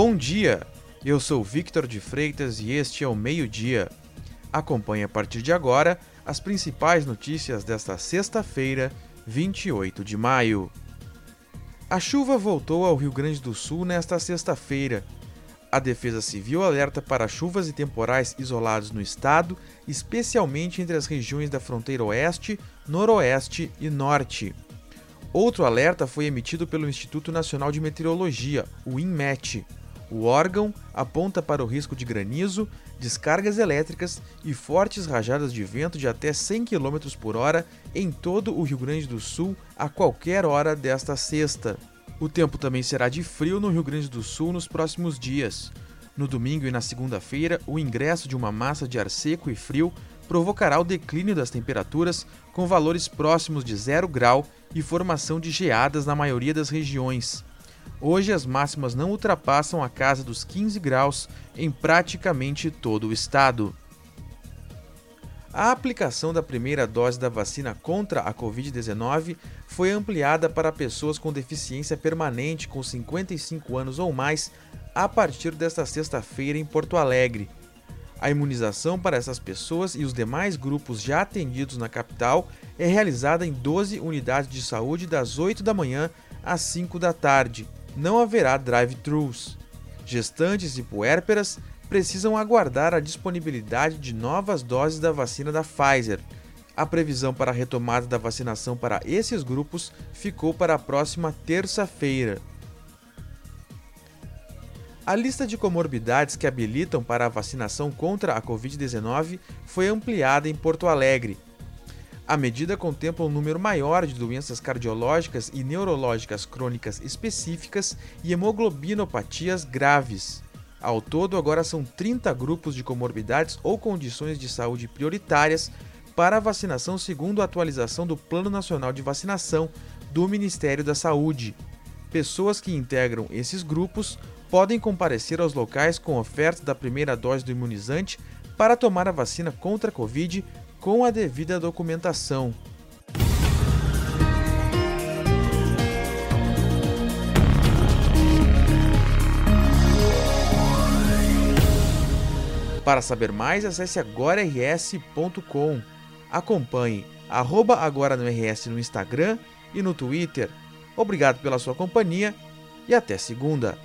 Bom dia! Eu sou Victor de Freitas e este é o Meio-Dia. Acompanhe a partir de agora as principais notícias desta sexta-feira, 28 de maio. A chuva voltou ao Rio Grande do Sul nesta sexta-feira. A Defesa Civil alerta para chuvas e temporais isolados no estado, especialmente entre as regiões da fronteira oeste, noroeste e norte. Outro alerta foi emitido pelo Instituto Nacional de Meteorologia, o INMET. O órgão aponta para o risco de granizo, descargas elétricas e fortes rajadas de vento de até 100 km por hora em todo o Rio Grande do Sul a qualquer hora desta sexta. O tempo também será de frio no Rio Grande do Sul nos próximos dias. No domingo e na segunda-feira, o ingresso de uma massa de ar seco e frio provocará o declínio das temperaturas com valores próximos de zero grau e formação de geadas na maioria das regiões. Hoje as máximas não ultrapassam a casa dos 15 graus em praticamente todo o estado. A aplicação da primeira dose da vacina contra a Covid-19 foi ampliada para pessoas com deficiência permanente com 55 anos ou mais a partir desta sexta-feira em Porto Alegre. A imunização para essas pessoas e os demais grupos já atendidos na capital é realizada em 12 unidades de saúde das 8 da manhã às 5 da tarde. Não haverá drive-thrus. Gestantes e puérperas precisam aguardar a disponibilidade de novas doses da vacina da Pfizer. A previsão para a retomada da vacinação para esses grupos ficou para a próxima terça-feira. A lista de comorbidades que habilitam para a vacinação contra a Covid-19 foi ampliada em Porto Alegre. A medida contempla um número maior de doenças cardiológicas e neurológicas crônicas específicas e hemoglobinopatias graves. Ao todo, agora são 30 grupos de comorbidades ou condições de saúde prioritárias para a vacinação segundo a atualização do Plano Nacional de Vacinação do Ministério da Saúde. Pessoas que integram esses grupos podem comparecer aos locais com oferta da primeira dose do imunizante para tomar a vacina contra a Covid com a devida documentação. Para saber mais, acesse agorars.com. Acompanhe arroba agora no RS no Instagram e no Twitter. Obrigado pela sua companhia e até segunda.